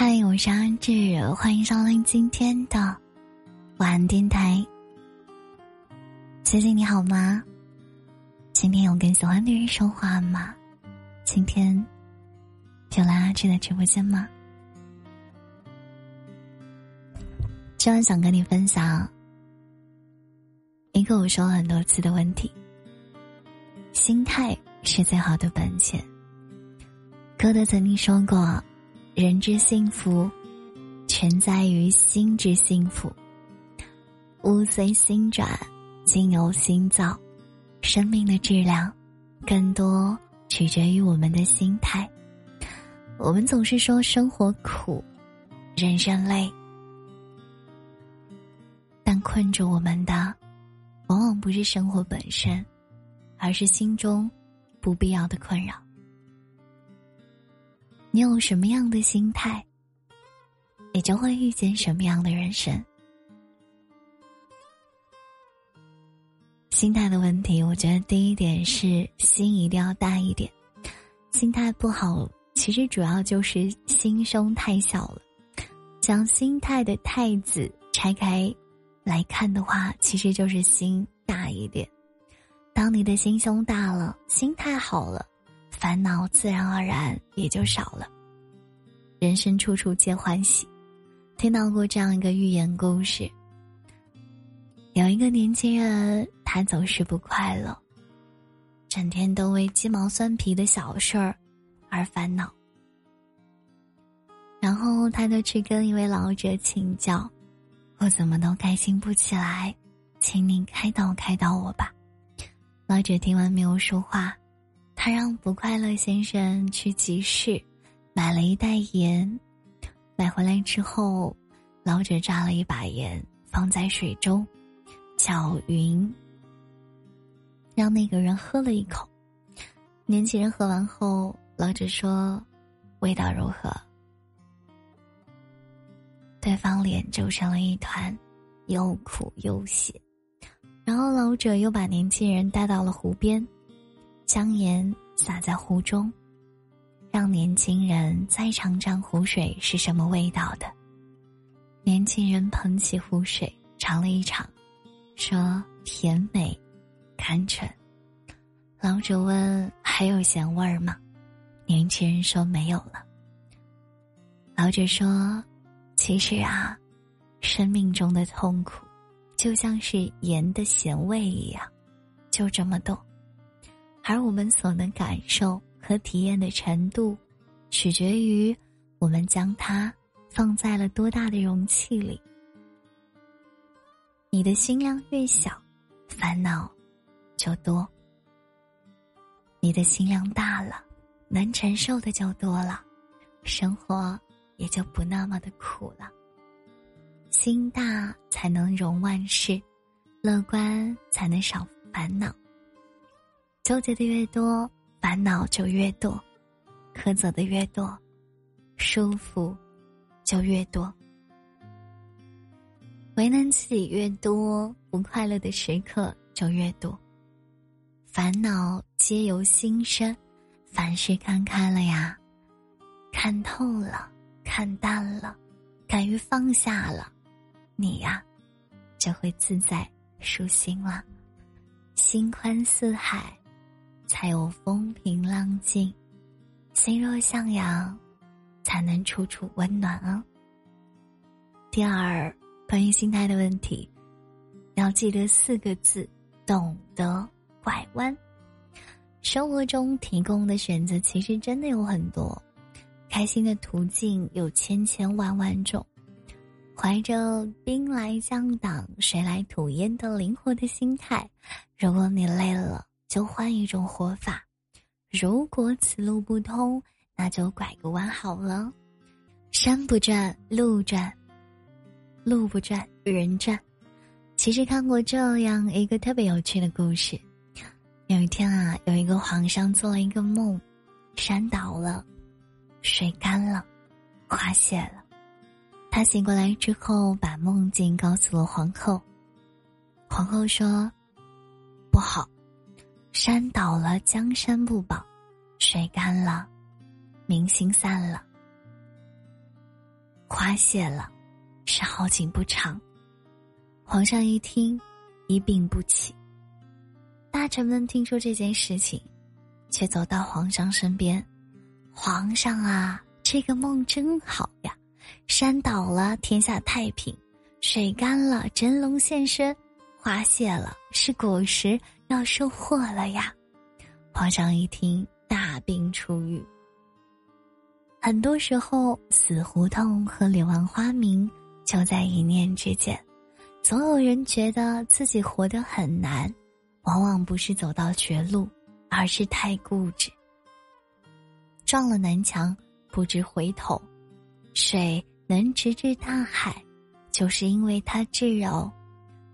嗨，我是阿志，欢迎收听今天的晚安电台。最近你好吗？今天有跟喜欢的人说话吗？今天有来阿志的直播间吗？今晚想跟你分享一个我说了很多次的问题：心态是最好的本钱。歌德曾经说过。人之幸福，全在于心之幸福。物随心转，境由心造。生命的质量，更多取决于我们的心态。我们总是说生活苦，人生累，但困住我们的，往往不是生活本身，而是心中不必要的困扰。你有什么样的心态，你就会遇见什么样的人生。心态的问题，我觉得第一点是心一定要大一点。心态不好，其实主要就是心胸太小了。将心态的“太”字拆开来看的话，其实就是心大一点。当你的心胸大了，心态好了。烦恼自然而然也就少了。人生处处皆欢喜，听到过这样一个寓言故事。有一个年轻人，他总是不快乐，整天都为鸡毛蒜皮的小事儿而烦恼。然后他就去跟一位老者请教：“我怎么都开心不起来，请您开导开导我吧。”老者听完没有说话。他让不快乐先生去集市，买了一袋盐。买回来之后，老者抓了一把盐放在水中，搅匀，让那个人喝了一口。年轻人喝完后，老者说：“味道如何？”对方脸皱成了一团，又苦又咸。然后老者又把年轻人带到了湖边。将盐撒在湖中，让年轻人再尝尝湖水是什么味道的。年轻人捧起湖水尝了一尝，说：“甜美，甘醇。”老者问：“还有咸味儿吗？”年轻人说：“没有了。”老者说：“其实啊，生命中的痛苦，就像是盐的咸味一样，就这么多。”而我们所能感受和体验的程度，取决于我们将它放在了多大的容器里。你的心量越小，烦恼就多；你的心量大了，能承受的就多了，生活也就不那么的苦了。心大才能容万事，乐观才能少烦恼。纠结的越多，烦恼就越多；苛责的越多，舒服就越多。为难自己越多，不快乐的时刻就越多。烦恼皆由心生，凡事看开了呀，看透了，看淡了，敢于放下了，你呀，就会自在舒心了，心宽似海。才有风平浪静，心若向阳，才能处处温暖啊。第二，关于心态的问题，要记得四个字：懂得拐弯。生活中提供的选择其实真的有很多，开心的途径有千千万万种。怀着兵来将挡，水来土掩的灵活的心态，如果你累了。就换一种活法，如果此路不通，那就拐个弯好了。山不转路转，路不转人转。其实看过这样一个特别有趣的故事：有一天啊，有一个皇上做了一个梦，山倒了，水干了，花谢了。他醒过来之后，把梦境告诉了皇后。皇后说：“不好。”山倒了，江山不保；水干了，民心散了。花谢了，是好景不长。皇上一听，一病不起。大臣们听说这件事情，却走到皇上身边。皇上啊，这个梦真好呀！山倒了，天下太平；水干了，真龙现身；花谢了，是果实要收获了呀！皇上一听，大病初愈。很多时候，死胡同和柳暗花明就在一念之间。总有人觉得自己活得很难，往往不是走到绝路，而是太固执。撞了南墙不知回头，水能直至大海，就是因为它至柔。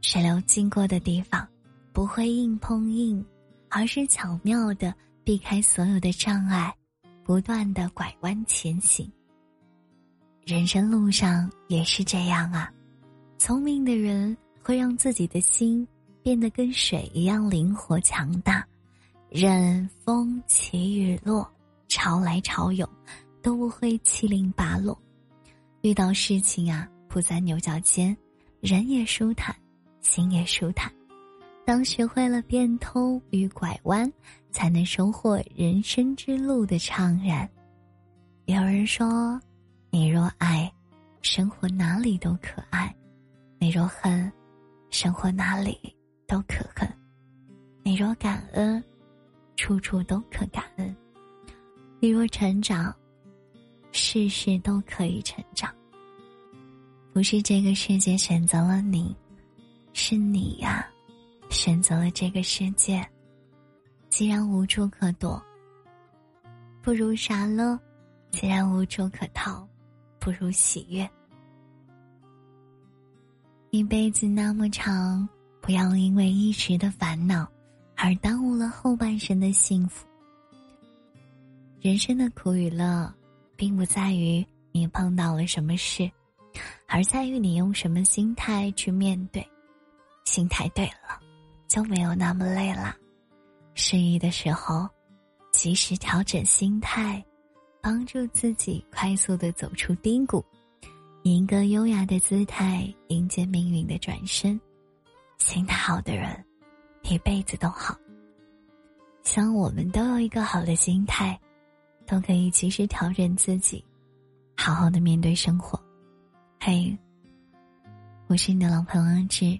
水流经过的地方，不会硬碰硬，而是巧妙的避开所有的障碍，不断的拐弯前行。人生路上也是这样啊。聪明的人会让自己的心变得跟水一样灵活强大，任风起雨落，潮来潮涌，都不会七零八落。遇到事情啊，不在牛角尖，人也舒坦，心也舒坦。当学会了变通与拐弯，才能收获人生之路的怅然。有人说：“你若爱，生活哪里都可爱。”你若恨，生活哪里都可恨；你若感恩，处处都可感恩；你若成长，事事都可以成长。不是这个世界选择了你，是你呀，选择了这个世界。既然无处可躲，不如傻乐；既然无处可逃，不如喜悦。一辈子那么长，不要因为一时的烦恼而耽误了后半生的幸福。人生的苦与乐，并不在于你碰到了什么事，而在于你用什么心态去面对。心态对了，就没有那么累了。失意的时候，及时调整心态，帮助自己快速的走出低谷。以一个优雅的姿态迎接命运的转身，心态好的人，一辈子都好。希望我们都有一个好的心态，都可以及时调整自己，好好的面对生活。嘿，我是你的老朋友阿志。